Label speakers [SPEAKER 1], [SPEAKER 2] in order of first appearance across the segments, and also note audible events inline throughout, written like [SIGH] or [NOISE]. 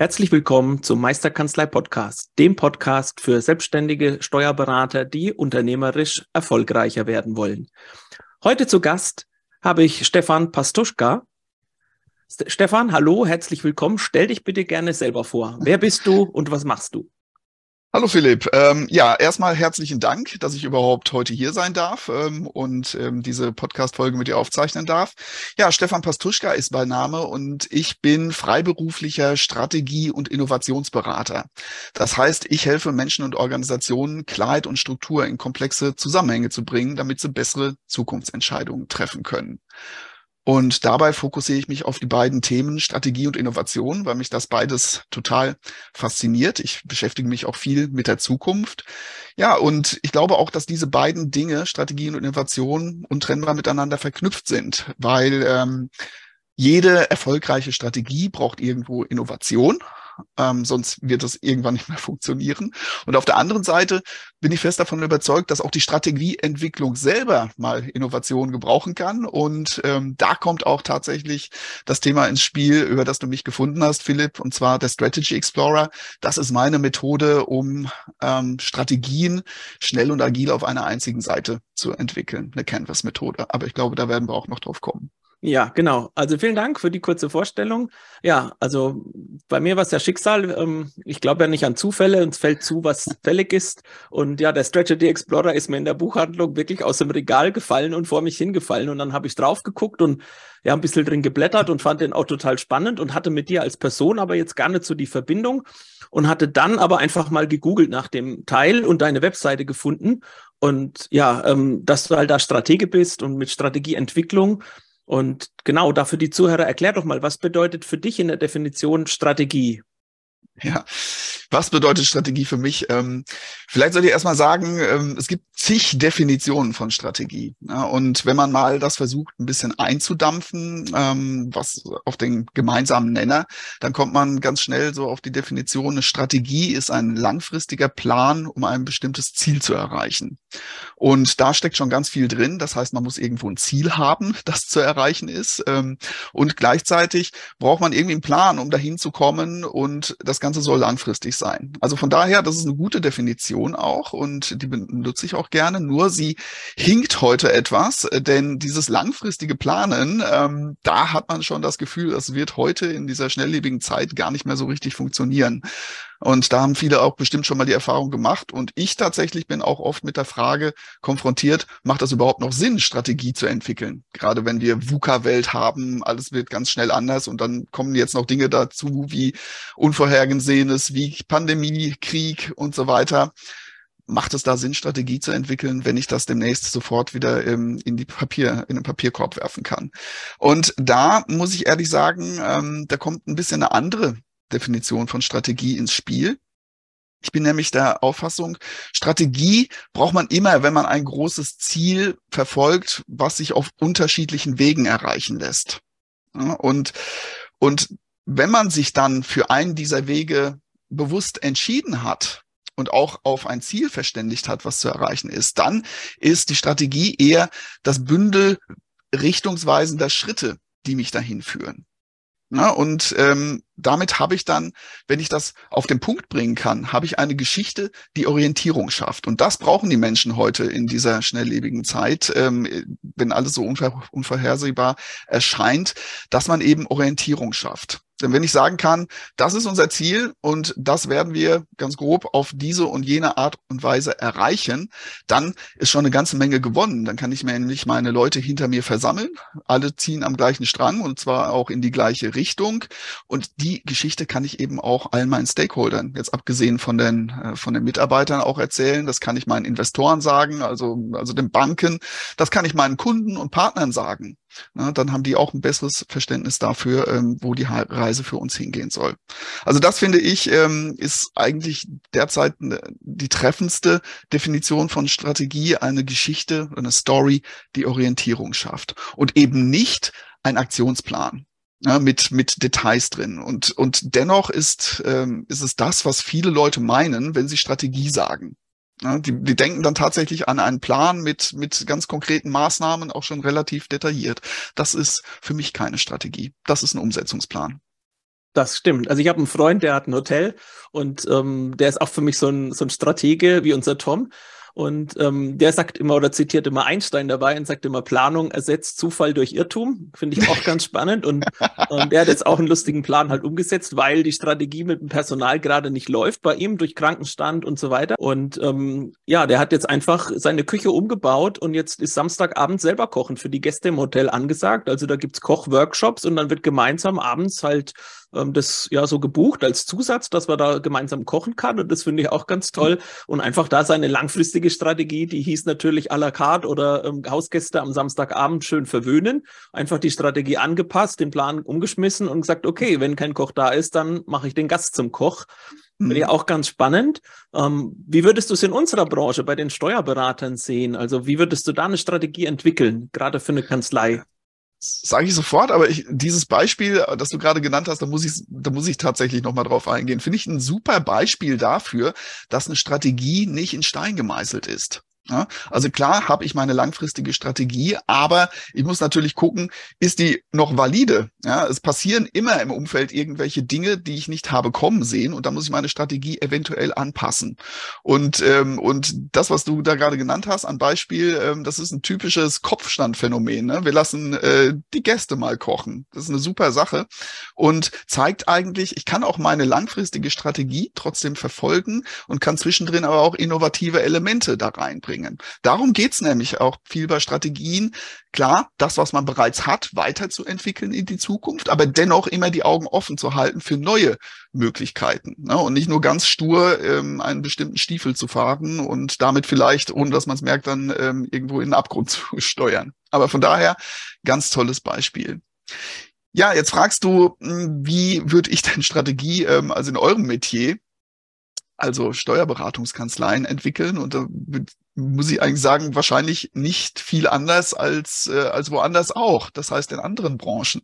[SPEAKER 1] Herzlich willkommen zum Meisterkanzlei Podcast, dem Podcast für selbstständige Steuerberater, die unternehmerisch erfolgreicher werden wollen. Heute zu Gast habe ich Stefan Pastuschka. Stefan, hallo, herzlich willkommen. Stell dich bitte gerne selber vor. Wer bist du und was machst du?
[SPEAKER 2] Hallo Philipp. Ähm, ja, erstmal herzlichen Dank, dass ich überhaupt heute hier sein darf ähm, und ähm, diese Podcast-Folge mit dir aufzeichnen darf. Ja, Stefan Pastuschka ist mein Name und ich bin freiberuflicher Strategie- und Innovationsberater. Das heißt, ich helfe Menschen und Organisationen, Klarheit und Struktur in komplexe Zusammenhänge zu bringen, damit sie bessere Zukunftsentscheidungen treffen können. Und dabei fokussiere ich mich auf die beiden Themen Strategie und Innovation, weil mich das beides total fasziniert. Ich beschäftige mich auch viel mit der Zukunft. Ja, und ich glaube auch, dass diese beiden Dinge, Strategie und Innovation, untrennbar miteinander verknüpft sind, weil ähm, jede erfolgreiche Strategie braucht irgendwo Innovation ähm, sonst wird das irgendwann nicht mehr [LAUGHS] funktionieren. Und auf der anderen Seite bin ich fest davon überzeugt, dass auch die Strategieentwicklung selber mal Innovation gebrauchen kann. Und ähm, da kommt auch tatsächlich das Thema ins Spiel, über das du mich gefunden hast, Philipp, und zwar der Strategy Explorer. Das ist meine Methode, um ähm, Strategien schnell und agil auf einer einzigen Seite zu entwickeln. Eine Canvas-Methode. Aber ich glaube, da werden wir auch noch drauf kommen.
[SPEAKER 1] Ja, genau. Also vielen Dank für die kurze Vorstellung. Ja, also bei mir war es ja Schicksal. Ähm, ich glaube ja nicht an Zufälle. Uns fällt zu, was fällig ist. Und ja, der Strategy Explorer ist mir in der Buchhandlung wirklich aus dem Regal gefallen und vor mich hingefallen. Und dann habe ich drauf geguckt und ja, ein bisschen drin geblättert und fand den auch total spannend und hatte mit dir als Person aber jetzt gar nicht so die Verbindung und hatte dann aber einfach mal gegoogelt nach dem Teil und deine Webseite gefunden. Und ja, ähm, dass du halt da Stratege bist und mit Strategieentwicklung und genau, dafür die Zuhörer, erklär doch mal, was bedeutet für dich in der Definition Strategie?
[SPEAKER 2] Ja, was bedeutet Strategie für mich? Ähm, vielleicht sollte ich erstmal sagen, ähm, es gibt zig Definitionen von Strategie. Ja, und wenn man mal das versucht, ein bisschen einzudampfen, ähm, was auf den gemeinsamen Nenner, dann kommt man ganz schnell so auf die Definition, eine Strategie ist ein langfristiger Plan, um ein bestimmtes Ziel zu erreichen. Und da steckt schon ganz viel drin. Das heißt, man muss irgendwo ein Ziel haben, [LAUGHS] das zu erreichen ist. Und gleichzeitig braucht man irgendwie einen Plan, um dahin zu kommen. Und das Ganze soll langfristig sein. Also von daher, das ist eine gute Definition auch und die benutze ich auch gerne. Nur sie hinkt heute etwas, denn dieses langfristige Planen, ähm, da hat man schon das Gefühl, das wird heute in dieser schnelllebigen Zeit gar nicht mehr so richtig funktionieren. Und da haben viele auch bestimmt schon mal die Erfahrung gemacht. Und ich tatsächlich bin auch oft mit der Frage konfrontiert, macht das überhaupt noch Sinn, Strategie zu entwickeln? Gerade wenn wir VUCA-Welt haben, alles wird ganz schnell anders und dann kommen jetzt noch Dinge dazu wie Unvorhergesehenes, wie Pandemie, Krieg und so weiter macht es da Sinn, Strategie zu entwickeln, wenn ich das demnächst sofort wieder ähm, in die Papier, in den Papierkorb werfen kann? Und da muss ich ehrlich sagen, ähm, da kommt ein bisschen eine andere Definition von Strategie ins Spiel. Ich bin nämlich der Auffassung, Strategie braucht man immer, wenn man ein großes Ziel verfolgt, was sich auf unterschiedlichen Wegen erreichen lässt. und, und wenn man sich dann für einen dieser Wege bewusst entschieden hat und auch auf ein Ziel verständigt hat, was zu erreichen ist, dann ist die Strategie eher das Bündel richtungsweisender Schritte, die mich dahin führen. Na, und ähm, damit habe ich dann, wenn ich das auf den Punkt bringen kann, habe ich eine Geschichte, die Orientierung schafft. Und das brauchen die Menschen heute in dieser schnelllebigen Zeit, ähm, wenn alles so unver unvorhersehbar erscheint, dass man eben Orientierung schafft. Denn wenn ich sagen kann, das ist unser Ziel und das werden wir ganz grob auf diese und jene Art und Weise erreichen, dann ist schon eine ganze Menge gewonnen. Dann kann ich mir nämlich meine Leute hinter mir versammeln. Alle ziehen am gleichen Strang und zwar auch in die gleiche Richtung. Und die Geschichte kann ich eben auch allen meinen Stakeholdern, jetzt abgesehen von den, äh, von den Mitarbeitern auch erzählen. Das kann ich meinen Investoren sagen, also, also den Banken. Das kann ich meinen Kunden und Partnern sagen. Na, dann haben die auch ein besseres Verständnis dafür, ähm, wo die Reise für uns hingehen soll. Also das finde ich, ähm, ist eigentlich derzeit die treffendste Definition von Strategie, eine Geschichte, eine Story, die Orientierung schafft und eben nicht ein Aktionsplan ja, mit, mit Details drin. Und, und dennoch ist, ähm, ist es das, was viele Leute meinen, wenn sie Strategie sagen. Ja, die, die denken dann tatsächlich an einen Plan mit, mit ganz konkreten Maßnahmen, auch schon relativ detailliert. Das ist für mich keine Strategie. Das ist ein Umsetzungsplan.
[SPEAKER 1] Das stimmt. Also ich habe einen Freund, der hat ein Hotel und ähm, der ist auch für mich so ein, so ein Stratege wie unser Tom. Und ähm, der sagt immer oder zitiert immer Einstein dabei und sagt immer, Planung ersetzt Zufall durch Irrtum. Finde ich auch ganz spannend. Und, und der hat jetzt auch einen lustigen Plan halt umgesetzt, weil die Strategie mit dem Personal gerade nicht läuft bei ihm durch Krankenstand und so weiter. Und ähm, ja, der hat jetzt einfach seine Küche umgebaut und jetzt ist Samstagabend selber kochen für die Gäste im Hotel angesagt. Also da gibt's Kochworkshops und dann wird gemeinsam abends halt ähm, das ja so gebucht als Zusatz, dass man da gemeinsam kochen kann. Und das finde ich auch ganz toll. Und einfach da seine langfristige Strategie, die hieß natürlich à la carte oder ähm, Hausgäste am Samstagabend schön verwöhnen. Einfach die Strategie angepasst, den Plan umgeschmissen und gesagt, okay, wenn kein Koch da ist, dann mache ich den Gast zum Koch. Finde ich mhm. auch ganz spannend. Ähm, wie würdest du es in unserer Branche bei den Steuerberatern sehen? Also wie würdest du da eine Strategie entwickeln, gerade für eine Kanzlei?
[SPEAKER 2] Sage ich sofort, aber ich, dieses Beispiel, das du gerade genannt hast, da muss ich, da muss ich tatsächlich nochmal drauf eingehen. Finde ich ein super Beispiel dafür, dass eine Strategie nicht in Stein gemeißelt ist. Ja, also klar habe ich meine langfristige Strategie, aber ich muss natürlich gucken, ist die noch valide? Ja, es passieren immer im Umfeld irgendwelche Dinge, die ich nicht habe kommen sehen und da muss ich meine Strategie eventuell anpassen. Und, ähm, und das, was du da gerade genannt hast, an Beispiel, ähm, das ist ein typisches Kopfstandphänomen. Ne? Wir lassen äh, die Gäste mal kochen. Das ist eine super Sache und zeigt eigentlich, ich kann auch meine langfristige Strategie trotzdem verfolgen und kann zwischendrin aber auch innovative Elemente da reinbringen bringen. Darum geht's nämlich auch viel bei Strategien. Klar, das, was man bereits hat, weiterzuentwickeln in die Zukunft, aber dennoch immer die Augen offen zu halten für neue Möglichkeiten. Ne? Und nicht nur ganz stur ähm, einen bestimmten Stiefel zu fahren und damit vielleicht, ohne dass man es merkt, dann ähm, irgendwo in den Abgrund [LAUGHS] zu steuern. Aber von daher ganz tolles Beispiel. Ja, jetzt fragst du, hm, wie würde ich denn Strategie, ähm, also in eurem Metier, also Steuerberatungskanzleien entwickeln und da muss ich eigentlich sagen, wahrscheinlich nicht viel anders als, äh, als woanders auch. Das heißt in anderen Branchen.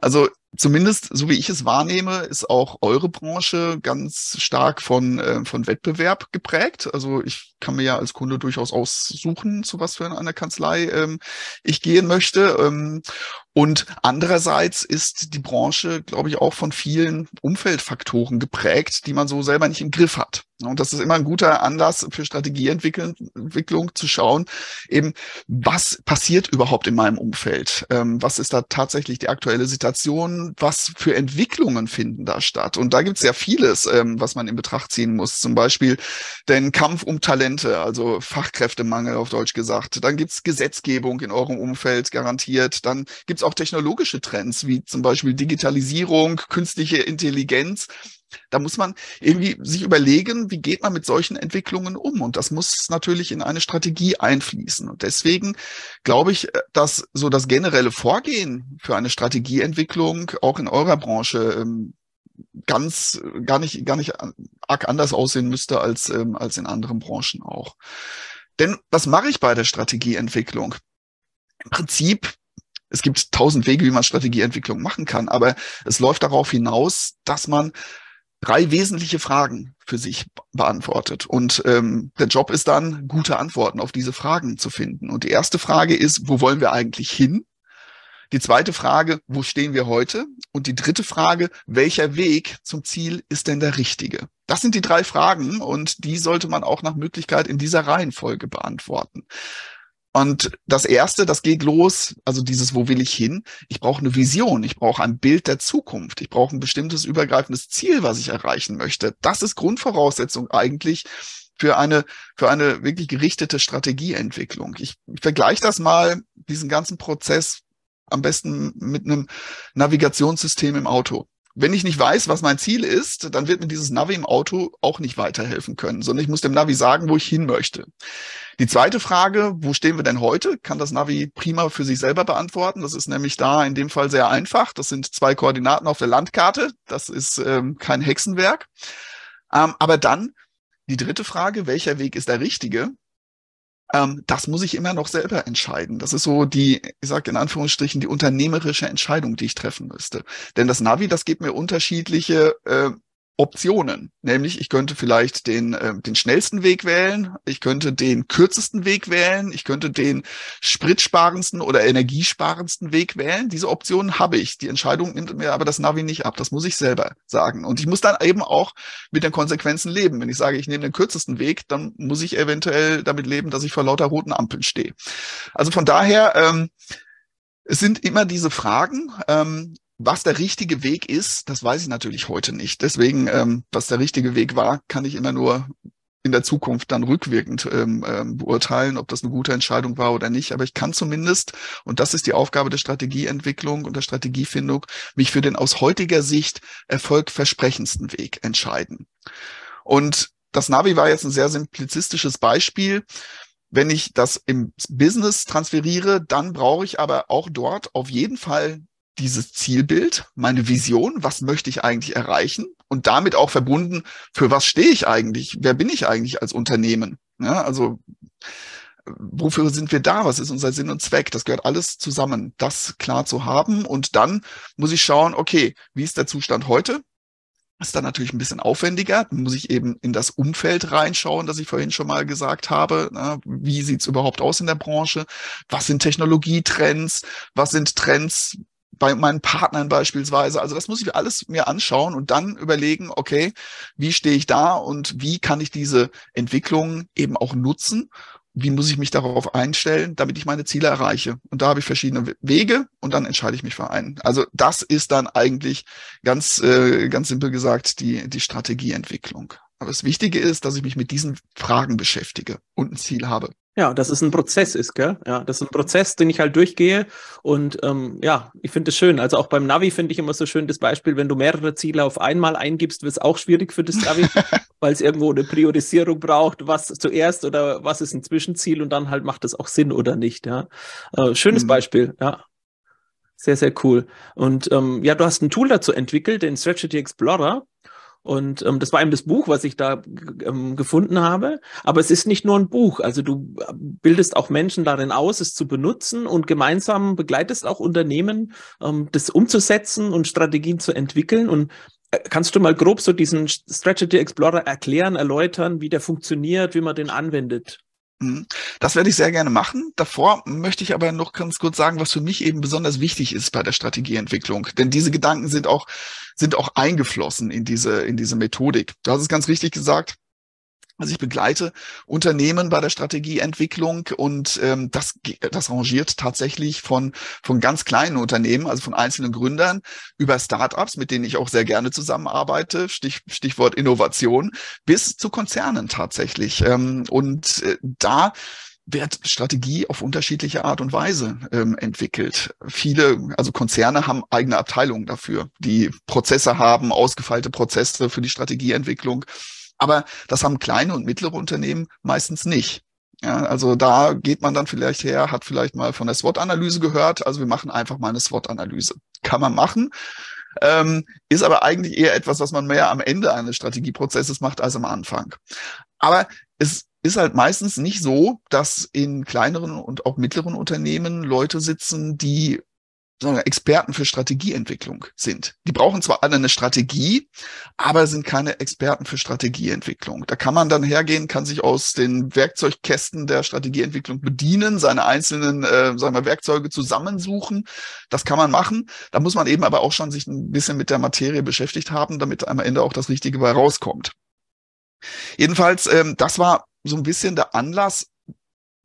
[SPEAKER 2] Also zumindest, so wie ich es wahrnehme, ist auch eure Branche ganz stark von, äh, von Wettbewerb geprägt. Also ich kann mir ja als Kunde durchaus aussuchen, zu was für einer Kanzlei ähm, ich gehen möchte. Ähm, und andererseits ist die Branche, glaube ich, auch von vielen Umfeldfaktoren geprägt, die man so selber nicht im Griff hat. Und das ist immer ein guter Anlass für Strategieentwicklung zu schauen, eben was passiert überhaupt in meinem Umfeld? Ähm, was ist da tatsächlich die aktuelle Situation? Was für Entwicklungen finden da statt? Und da gibt es ja vieles, ähm, was man in Betracht ziehen muss. Zum Beispiel den Kampf um Talente, also Fachkräftemangel auf Deutsch gesagt. Dann gibt es Gesetzgebung in eurem Umfeld garantiert. Dann gibt es auch technologische Trends, wie zum Beispiel Digitalisierung, künstliche Intelligenz da muss man irgendwie sich überlegen, wie geht man mit solchen Entwicklungen um? Und das muss natürlich in eine Strategie einfließen. Und deswegen glaube ich, äh, dass so das generelle Vorgehen für eine Strategieentwicklung auch in eurer Branche ähm, ganz gar nicht gar nicht arg anders aussehen müsste als ähm, als in anderen Branchen auch. Denn was mache ich bei der Strategieentwicklung? Im Prinzip es gibt tausend Wege, wie man Strategieentwicklung machen kann, aber es läuft darauf hinaus, dass man drei wesentliche Fragen für sich beantwortet. Und ähm, der Job ist dann, gute Antworten auf diese Fragen zu finden. Und die erste Frage ist, wo wollen wir eigentlich hin? Die zweite Frage, wo stehen wir heute? Und die dritte Frage, welcher Weg zum Ziel ist denn der richtige? Das sind die drei Fragen und die sollte man auch nach Möglichkeit in dieser Reihenfolge beantworten. Und das erste, das geht los, also dieses, wo will ich hin? Ich brauche eine Vision, ich brauche ein Bild der Zukunft, ich brauche ein bestimmtes übergreifendes Ziel, was ich erreichen möchte. Das ist Grundvoraussetzung eigentlich für eine, für eine wirklich gerichtete Strategieentwicklung. Ich, ich vergleiche das mal, diesen ganzen Prozess am besten mit einem Navigationssystem im Auto. Wenn ich nicht weiß, was mein Ziel ist, dann wird mir dieses Navi im Auto auch nicht weiterhelfen können, sondern ich muss dem Navi sagen, wo ich hin möchte. Die zweite Frage, wo stehen wir denn heute, kann das Navi prima für sich selber beantworten. Das ist nämlich da in dem Fall sehr einfach. Das sind zwei Koordinaten auf der Landkarte. Das ist ähm, kein Hexenwerk. Ähm, aber dann die dritte Frage, welcher Weg ist der richtige? Ähm, das muss ich immer noch selber entscheiden. Das ist so die, ich sage in Anführungsstrichen, die unternehmerische Entscheidung, die ich treffen müsste. Denn das Navi, das gibt mir unterschiedliche äh, Optionen. Nämlich, ich könnte vielleicht den, äh, den schnellsten Weg wählen, ich könnte den kürzesten Weg wählen, ich könnte den spritsparendsten oder energiesparendsten Weg wählen. Diese Optionen habe ich. Die Entscheidung nimmt mir aber das Navi nicht ab. Das muss ich selber sagen. Und ich muss dann eben auch mit den Konsequenzen leben. Wenn ich sage, ich nehme den kürzesten Weg, dann muss ich eventuell damit leben, dass ich vor lauter roten Ampeln stehe. Also von daher, ähm, es sind immer diese Fragen. Ähm, was der richtige Weg ist, das weiß ich natürlich heute nicht. Deswegen, ähm, was der richtige Weg war, kann ich immer nur in der Zukunft dann rückwirkend ähm, ähm, beurteilen, ob das eine gute Entscheidung war oder nicht. Aber ich kann zumindest, und das ist die Aufgabe der Strategieentwicklung und der Strategiefindung, mich für den aus heutiger Sicht erfolgversprechendsten Weg entscheiden. Und das Navi war jetzt ein sehr simplizistisches Beispiel. Wenn ich das im Business transferiere, dann brauche ich aber auch dort auf jeden Fall dieses Zielbild, meine Vision, was möchte ich eigentlich erreichen und damit auch verbunden, für was stehe ich eigentlich, wer bin ich eigentlich als Unternehmen? Ja, also wofür sind wir da? Was ist unser Sinn und Zweck? Das gehört alles zusammen, das klar zu haben. Und dann muss ich schauen, okay, wie ist der Zustand heute? ist dann natürlich ein bisschen aufwendiger. Dann muss ich eben in das Umfeld reinschauen, das ich vorhin schon mal gesagt habe. Na, wie sieht's überhaupt aus in der Branche? Was sind Technologietrends? Was sind Trends bei meinen Partnern beispielsweise. Also das muss ich alles mir anschauen und dann überlegen, okay, wie stehe ich da und wie kann ich diese Entwicklung eben auch nutzen? Wie muss ich mich darauf einstellen, damit ich meine Ziele erreiche? Und da habe ich verschiedene Wege und dann entscheide ich mich für einen. Also das ist dann eigentlich ganz, äh, ganz simpel gesagt die, die Strategieentwicklung. Aber das Wichtige ist, dass ich mich mit diesen Fragen beschäftige und ein Ziel habe.
[SPEAKER 1] Ja, dass es ein Prozess ist, gell? Ja, das ist ein Prozess, den ich halt durchgehe. Und ähm, ja, ich finde es schön. Also auch beim Navi finde ich immer so schön das Beispiel, wenn du mehrere Ziele auf einmal eingibst, wird es auch schwierig für das Navi, [LAUGHS] weil es irgendwo eine Priorisierung braucht, was zuerst oder was ist ein Zwischenziel und dann halt macht es auch Sinn oder nicht. Ja, äh, schönes mhm. Beispiel, ja. Sehr, sehr cool. Und ähm, ja, du hast ein Tool dazu entwickelt, den Strategy Explorer. Und ähm, das war eben das Buch, was ich da ähm, gefunden habe. Aber es ist nicht nur ein Buch. Also du äh, bildest auch Menschen darin aus, es zu benutzen und gemeinsam begleitest auch Unternehmen, ähm, das umzusetzen und Strategien zu entwickeln. Und äh, kannst du mal grob so diesen Strategy Explorer erklären, erläutern, wie der funktioniert, wie man den anwendet?
[SPEAKER 2] Mhm. Das werde ich sehr gerne machen. Davor möchte ich aber noch ganz kurz sagen, was für mich eben besonders wichtig ist bei der Strategieentwicklung. Denn diese Gedanken sind auch, sind auch eingeflossen in diese, in diese Methodik. Du hast es ganz richtig gesagt. Also ich begleite Unternehmen bei der Strategieentwicklung und ähm, das, das rangiert tatsächlich von, von ganz kleinen Unternehmen, also von einzelnen Gründern, über Startups, mit denen ich auch sehr gerne zusammenarbeite, Stich, Stichwort Innovation, bis zu Konzernen tatsächlich. Ähm, und äh, da wird Strategie auf unterschiedliche Art und Weise ähm, entwickelt. Viele, also Konzerne haben eigene Abteilungen dafür, die Prozesse haben, ausgefeilte Prozesse für die Strategieentwicklung. Aber das haben kleine und mittlere Unternehmen meistens nicht. Ja, also da geht man dann vielleicht her, hat vielleicht mal von der SWOT-Analyse gehört. Also wir machen einfach mal eine SWOT-Analyse. Kann man machen. Ähm, ist aber eigentlich eher etwas, was man mehr am Ende eines Strategieprozesses macht als am Anfang. Aber es ist halt meistens nicht so, dass in kleineren und auch mittleren Unternehmen Leute sitzen, die sondern Experten für Strategieentwicklung sind. Die brauchen zwar alle eine Strategie, aber sind keine Experten für Strategieentwicklung. Da kann man dann hergehen, kann sich aus den Werkzeugkästen der Strategieentwicklung bedienen, seine einzelnen äh, sagen wir, Werkzeuge zusammensuchen. Das kann man machen. Da muss man eben aber auch schon sich ein bisschen mit der Materie beschäftigt haben, damit am Ende auch das Richtige bei rauskommt. Jedenfalls, ähm, das war so ein bisschen der Anlass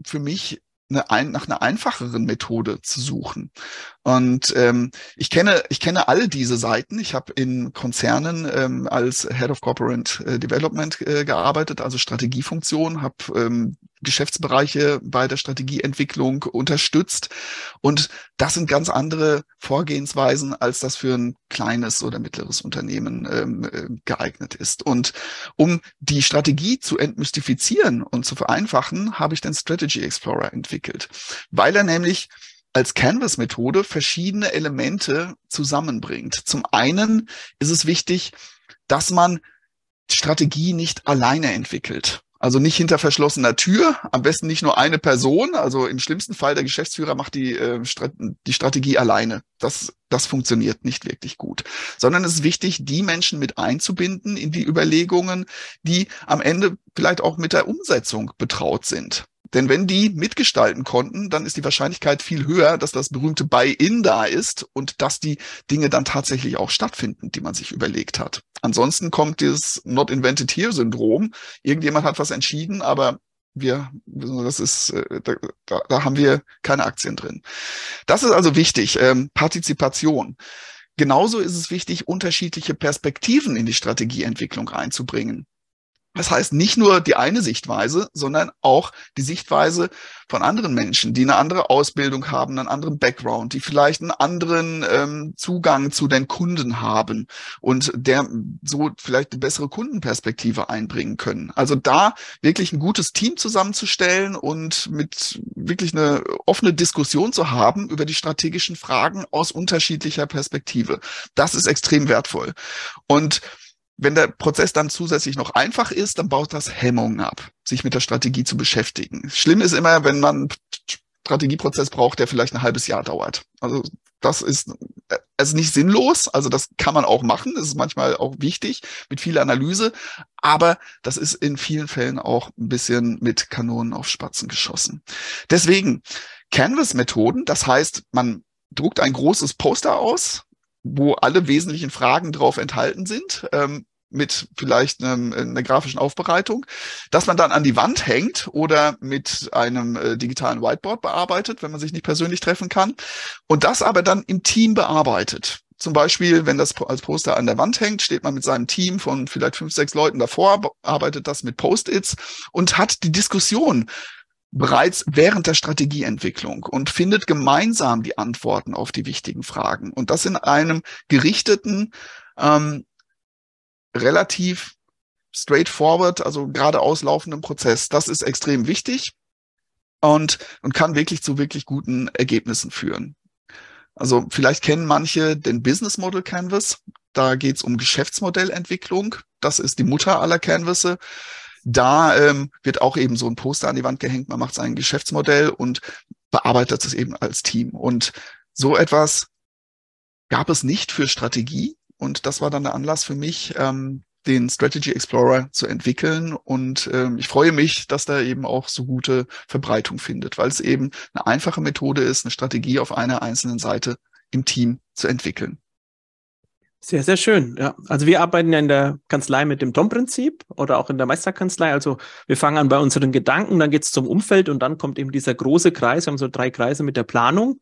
[SPEAKER 2] für mich, eine, ein, nach einer einfacheren Methode zu suchen. Und ähm, ich kenne ich kenne all diese Seiten. Ich habe in Konzernen ähm, als Head of Corporate äh, Development äh, gearbeitet, also Strategiefunktion, habe ähm, Geschäftsbereiche bei der Strategieentwicklung unterstützt. Und das sind ganz andere Vorgehensweisen, als das für ein kleines oder mittleres Unternehmen ähm, äh, geeignet ist. Und um die Strategie zu entmystifizieren und zu vereinfachen, habe ich den Strategy Explorer entwickelt, weil er nämlich als Canvas-Methode verschiedene Elemente zusammenbringt. Zum einen ist es wichtig, dass man Strategie nicht alleine entwickelt. Also nicht hinter verschlossener Tür, am besten nicht nur eine Person. Also im schlimmsten Fall der Geschäftsführer macht die, äh, die Strategie alleine. Das, das funktioniert nicht wirklich gut. Sondern es ist wichtig, die Menschen mit einzubinden in die Überlegungen, die am Ende vielleicht auch mit der Umsetzung betraut sind. Denn wenn die mitgestalten konnten, dann ist die Wahrscheinlichkeit viel höher, dass das berühmte Buy-in da ist und dass die Dinge dann tatsächlich auch stattfinden, die man sich überlegt hat. Ansonsten kommt dieses Not Invented Here Syndrom. Irgendjemand hat was entschieden, aber wir, das ist, äh, da, da, da haben wir keine Aktien drin. Das ist also wichtig, ähm, Partizipation. Genauso ist es wichtig, unterschiedliche Perspektiven in die Strategieentwicklung einzubringen. Das heißt nicht nur die eine Sichtweise, sondern auch die Sichtweise von anderen Menschen, die eine andere Ausbildung haben, einen anderen Background, die vielleicht einen anderen ähm, Zugang zu den Kunden haben und der so vielleicht eine bessere Kundenperspektive einbringen können. Also da wirklich ein gutes Team zusammenzustellen und mit wirklich eine offene Diskussion zu haben über die strategischen Fragen aus unterschiedlicher Perspektive. Das ist extrem wertvoll. Und wenn der Prozess dann zusätzlich noch einfach ist, dann baut das Hemmungen ab, sich mit der Strategie zu beschäftigen. Schlimm ist immer, wenn man einen Strategieprozess braucht, der vielleicht ein halbes Jahr dauert. Also das ist also nicht sinnlos, also das kann man auch machen, das ist manchmal auch wichtig mit viel Analyse, aber das ist in vielen Fällen auch ein bisschen mit Kanonen auf Spatzen geschossen. Deswegen Canvas-Methoden, das heißt, man druckt ein großes Poster aus, wo alle wesentlichen Fragen drauf enthalten sind, ähm, mit vielleicht einem, einer grafischen Aufbereitung, dass man dann an die Wand hängt oder mit einem äh, digitalen Whiteboard bearbeitet, wenn man sich nicht persönlich treffen kann, und das aber dann im Team bearbeitet. Zum Beispiel, wenn das als Poster an der Wand hängt, steht man mit seinem Team von vielleicht fünf, sechs Leuten davor, arbeitet das mit Post-its und hat die Diskussion bereits während der Strategieentwicklung und findet gemeinsam die Antworten auf die wichtigen Fragen. Und das in einem gerichteten, ähm, relativ straightforward, also geradeaus laufenden Prozess. Das ist extrem wichtig und, und kann wirklich zu wirklich guten Ergebnissen führen. Also vielleicht kennen manche den Business Model Canvas. Da geht es um Geschäftsmodellentwicklung. Das ist die Mutter aller Canvasse. Da ähm, wird auch eben so ein Poster an die Wand gehängt, man macht sein Geschäftsmodell und bearbeitet es eben als Team. Und so etwas gab es nicht für Strategie. Und das war dann der Anlass für mich, ähm, den Strategy Explorer zu entwickeln. Und ähm, ich freue mich, dass da eben auch so gute Verbreitung findet, weil es eben eine einfache Methode ist, eine Strategie auf einer einzelnen Seite im Team zu entwickeln.
[SPEAKER 1] Sehr, sehr schön. Ja, also wir arbeiten ja in der Kanzlei mit dem Tom-Prinzip oder auch in der Meisterkanzlei. Also wir fangen an bei unseren Gedanken, dann geht's zum Umfeld und dann kommt eben dieser große Kreis. Wir haben so drei Kreise mit der Planung.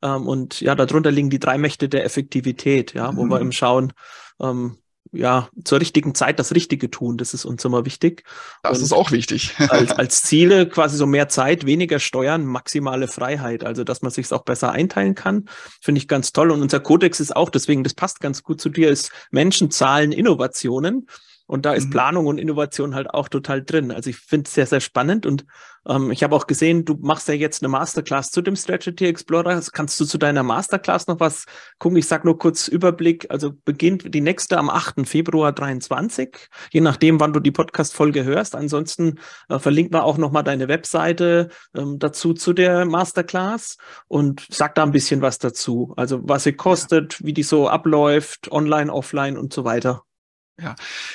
[SPEAKER 1] Ähm, und ja, darunter liegen die drei Mächte der Effektivität, ja, wo mhm. wir eben schauen, ähm, ja, zur richtigen Zeit das Richtige tun. Das ist uns immer wichtig.
[SPEAKER 2] Das und ist auch wichtig. [LAUGHS]
[SPEAKER 1] als, als Ziele quasi so mehr Zeit, weniger Steuern, maximale Freiheit. Also, dass man sich auch besser einteilen kann, finde ich ganz toll. Und unser Kodex ist auch, deswegen, das passt ganz gut zu dir, ist Menschen, Zahlen, Innovationen. Und da ist mhm. Planung und Innovation halt auch total drin. Also ich finde es sehr, sehr spannend. Und ähm, ich habe auch gesehen, du machst ja jetzt eine Masterclass zu dem Strategy Explorer. Kannst du zu deiner Masterclass noch was gucken? Ich sage nur kurz Überblick. Also beginnt die nächste am 8. Februar 23, je nachdem, wann du die Podcast-Folge hörst. Ansonsten äh, verlinkt man auch nochmal deine Webseite ähm, dazu zu der Masterclass und sag da ein bisschen was dazu. Also was sie kostet, wie die so abläuft, online, offline und so weiter.
[SPEAKER 2] Ja,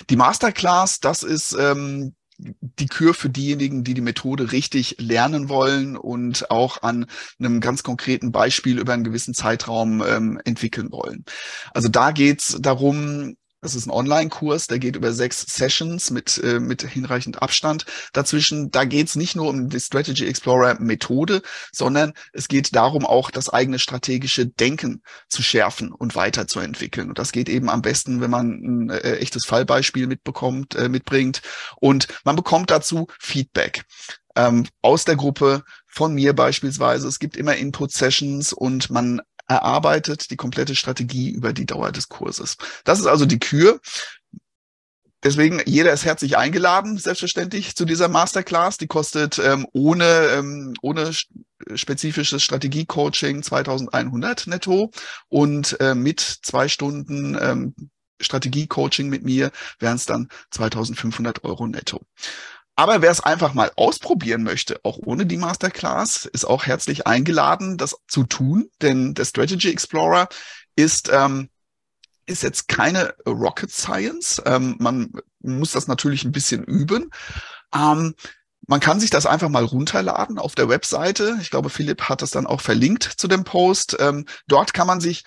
[SPEAKER 2] die Masterclass, das ist ähm, die Kür für diejenigen, die die Methode richtig lernen wollen und auch an einem ganz konkreten Beispiel über einen gewissen Zeitraum ähm, entwickeln wollen. Also da geht's darum, Das ist ein Online-Kurs, der geht über sechs Sessions mit, äh, mit hinreichend Abstand dazwischen. Da geht es nicht nur um die Strategy Explorer Methode, sondern es geht darum, auch das eigene strategische Denken zu schärfen und weiterzuentwickeln. Und das geht eben am besten, wenn man ein äh, echtes Fallbeispiel mitbekommt, äh, mitbringt. Und man bekommt dazu Feedback ähm, aus der Gruppe, von mir beispielsweise. Es gibt immer Input-Sessions und man erarbeitet die komplette Strategie über die Dauer des Kurses. Das ist also die Kür. Deswegen, jeder ist herzlich eingeladen, selbstverständlich, zu dieser Masterclass. Die kostet ähm, ohne, ähm, ohne spezifisches Strategiecoaching 2100 netto und äh, mit zwei Stunden ähm, Strategiecoaching mit mir wären es dann 2500 Euro netto. Aber wer es einfach mal ausprobieren möchte, auch ohne die Masterclass, ist auch herzlich eingeladen, das zu tun, denn der Strategy Explorer ist ähm, ist jetzt keine Rocket Science. Ähm, man muss das natürlich ein bisschen üben. Ähm, man kann sich das einfach mal runterladen auf der Webseite. Ich glaube, Philipp hat das dann auch verlinkt zu dem Post. Ähm, dort kann man sich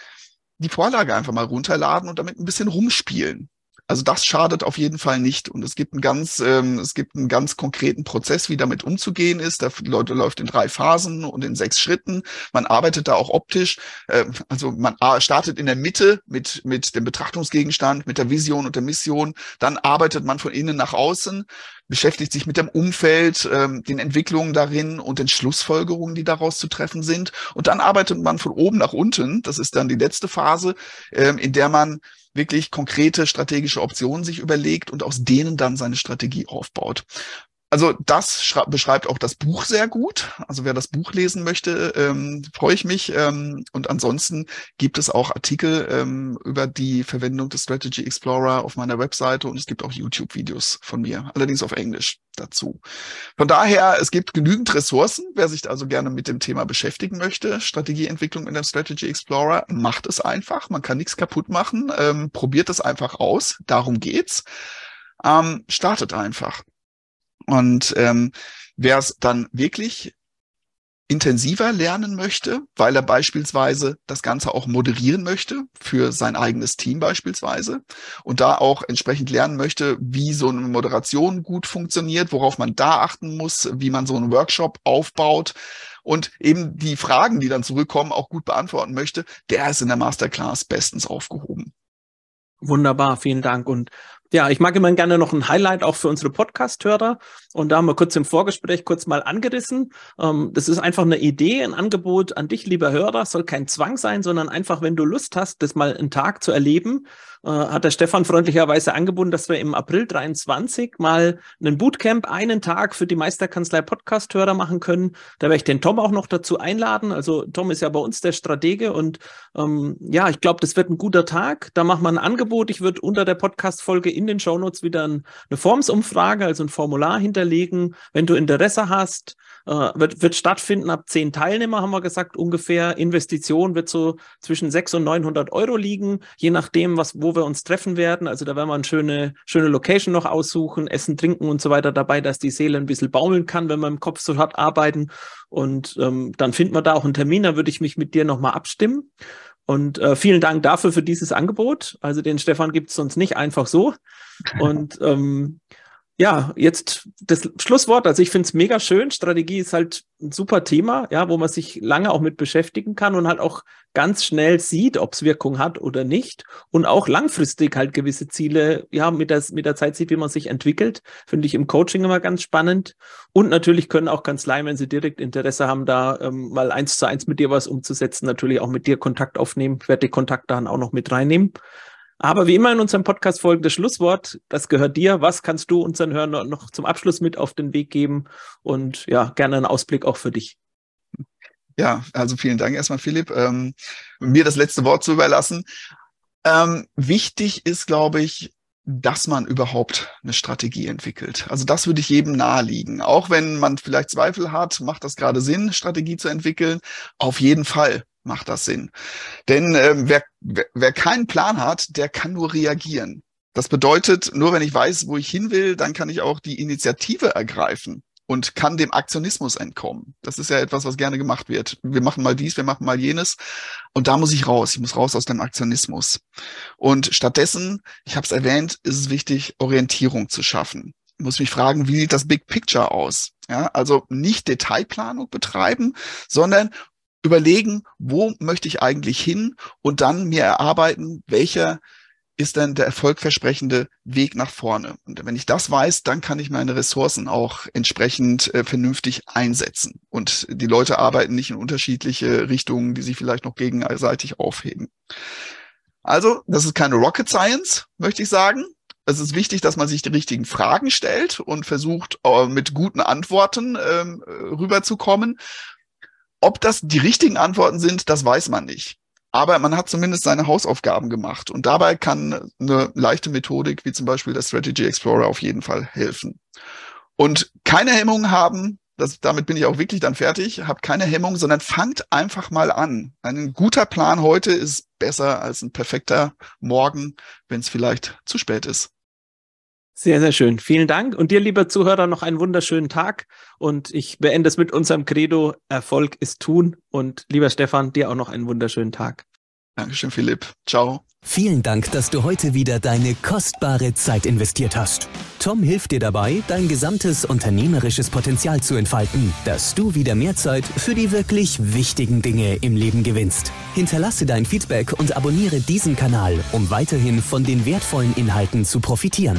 [SPEAKER 2] die Vorlage einfach mal runterladen und damit ein bisschen rumspielen. Also das schadet auf jeden Fall nicht. Und es gibt einen ganz, ähm, es gibt einen ganz konkreten Prozess, wie damit umzugehen ist. Der Leute läuft in drei Phasen und in sechs Schritten. Man arbeitet da auch optisch. Äh, also man startet in der Mitte mit, mit dem Betrachtungsgegenstand, mit der Vision und der Mission. Dann arbeitet man von innen nach außen beschäftigt sich mit dem Umfeld, ähm, den Entwicklungen darin und den Schlussfolgerungen, die daraus zu treffen sind. Und dann arbeitet man von oben nach unten. Das ist dann die letzte Phase, ähm, in der man wirklich konkrete strategische Optionen sich überlegt und aus denen dann seine Strategie aufbaut. Also das beschreibt auch das Buch sehr gut. Also wer das Buch lesen möchte, ähm, freue ich mich. Ähm, und ansonsten gibt es auch Artikel ähm, über die Verwendung des Strategy Explorer auf meiner Webseite und es gibt auch YouTube-Videos von mir, allerdings auf Englisch dazu. Von daher, es gibt genügend Ressourcen. Wer sich also gerne mit dem Thema beschäftigen möchte, Strategieentwicklung in dem Strategy Explorer, macht es einfach. Man kann nichts kaputt machen. Ähm, probiert es einfach aus. Darum geht's. Ähm, startet einfach. Und ähm, wer es dann wirklich intensiver lernen möchte, weil er beispielsweise das Ganze auch moderieren möchte für sein eigenes Team beispielsweise und da auch entsprechend lernen möchte, wie so eine Moderation gut funktioniert, worauf man da achten muss, wie man so einen Workshop aufbaut und eben die Fragen, die dann zurückkommen, auch gut beantworten möchte, der ist in der Masterclass bestens aufgehoben.
[SPEAKER 1] Wunderbar, vielen Dank. Und ja, ich mag immer gerne noch ein Highlight auch für unsere Podcast-Hörer. Und da haben wir kurz im Vorgespräch kurz mal angerissen. Ähm, das ist einfach eine Idee, ein Angebot an dich, lieber Hörer. Soll kein Zwang sein, sondern einfach, wenn du Lust hast, das mal einen Tag zu erleben, äh, hat der Stefan freundlicherweise angeboten, dass wir im April 23 mal einen Bootcamp einen Tag für die Meisterkanzlei Podcast-Hörer machen können. Da werde ich den Tom auch noch dazu einladen. Also Tom ist ja bei uns der Stratege und ähm, ja, ich glaube, das wird ein guter Tag. Da machen wir ein Angebot. Ich würde unter der Podcast-Folge in den Shownotes wieder ein, eine Formsumfrage, also ein Formular hinterlegen. Wenn du Interesse hast, äh, wird, wird stattfinden ab zehn Teilnehmer, haben wir gesagt, ungefähr. Investition wird so zwischen 600 und 900 Euro liegen, je nachdem, was, wo wir uns treffen werden. Also da werden wir eine schöne, schöne Location noch aussuchen, Essen, Trinken und so weiter dabei, dass die Seele ein bisschen baumeln kann, wenn wir im Kopf so hart arbeiten. Und ähm, dann finden wir da auch einen Termin, da würde ich mich mit dir nochmal abstimmen. Und äh, vielen Dank dafür für dieses Angebot. Also den Stefan gibt es sonst nicht einfach so. Und ähm, ja, jetzt das Schlusswort. Also ich finde es mega schön. Strategie ist halt ein super Thema, ja, wo man sich lange auch mit beschäftigen kann und halt auch ganz schnell sieht, ob es Wirkung hat oder nicht. Und auch langfristig halt gewisse Ziele, ja, mit der, mit der Zeit sieht, wie man sich entwickelt. Finde ich im Coaching immer ganz spannend. Und natürlich können auch Kanzleien, wenn sie direkt Interesse haben, da ähm, mal eins zu eins mit dir was umzusetzen, natürlich auch mit dir Kontakt aufnehmen. Ich werde die Kontakte dann auch noch mit reinnehmen. Aber wie immer in unserem Podcast folgendes Schlusswort, das gehört dir. Was kannst du unseren Hörern noch zum Abschluss mit auf den Weg geben? Und ja, gerne einen Ausblick auch für dich.
[SPEAKER 2] Ja, also vielen Dank erstmal, Philipp, ähm, mir das letzte Wort zu überlassen. Ähm, wichtig ist, glaube ich, dass man überhaupt eine Strategie entwickelt. Also das würde ich jedem naheliegen. Auch wenn man vielleicht Zweifel hat, macht das gerade Sinn, Strategie zu entwickeln? Auf jeden Fall macht das Sinn. Denn ähm, wer, wer, keinen Plan hat, der kann nur reagieren. Das bedeutet, nur wenn ich weiß, wo ich hin will, dann kann ich auch die Initiative ergreifen und kann dem Aktionismus entkommen. Das ist ja etwas, was gerne gemacht wird. Wir machen mal dies, wir machen mal jenes. Und da muss ich raus. Ich muss raus aus dem Aktionismus. Und stattdessen, ich habe es erwähnt, ist es wichtig, Orientierung zu schaffen. Ich muss mich fragen, wie sieht das Big Picture aus? Ja, also nicht Detailplanung betreiben, sondern überlegen, wo möchte ich eigentlich hin und dann mir erarbeiten, welcher ist dann der erfolgversprechende Weg nach vorne. Und wenn ich das weiß, dann kann ich meine Ressourcen auch entsprechend äh, vernünftig einsetzen. Und die Leute arbeiten nicht in unterschiedliche Richtungen, die sich vielleicht noch gegenseitig aufheben. Also, das ist keine Rocket Science, möchte ich sagen. Es ist wichtig, dass man sich die richtigen Fragen stellt und versucht, äh, mit guten Antworten ähm, rüberzukommen. Ob das die richtigen Antworten sind, das weiß man nicht. Aber man hat zumindest seine Hausaufgaben gemacht. Und dabei kann eine leichte Methodik wie zum Beispiel der Strategy Explorer auf jeden Fall helfen. Und keine Hemmung haben, das, damit bin ich auch wirklich dann fertig, habt keine Hemmung, sondern fangt einfach mal an. Ein guter Plan heute ist besser als ein perfekter Morgen, wenn es vielleicht zu spät ist.
[SPEAKER 1] Sehr, sehr schön. Vielen Dank. Und dir, lieber Zuhörer, noch einen wunderschönen Tag. Und ich beende es mit unserem Credo, Erfolg ist tun. Und lieber Stefan, dir auch noch einen wunderschönen Tag.
[SPEAKER 2] Dankeschön, Philipp. Ciao.
[SPEAKER 3] Vielen Dank, dass du heute wieder deine kostbare Zeit investiert hast. Tom hilft dir dabei, dein gesamtes unternehmerisches Potenzial zu entfalten, dass du wieder mehr Zeit für die wirklich wichtigen Dinge im Leben gewinnst. Hinterlasse dein Feedback und abonniere diesen Kanal, um weiterhin von den wertvollen Inhalten zu profitieren.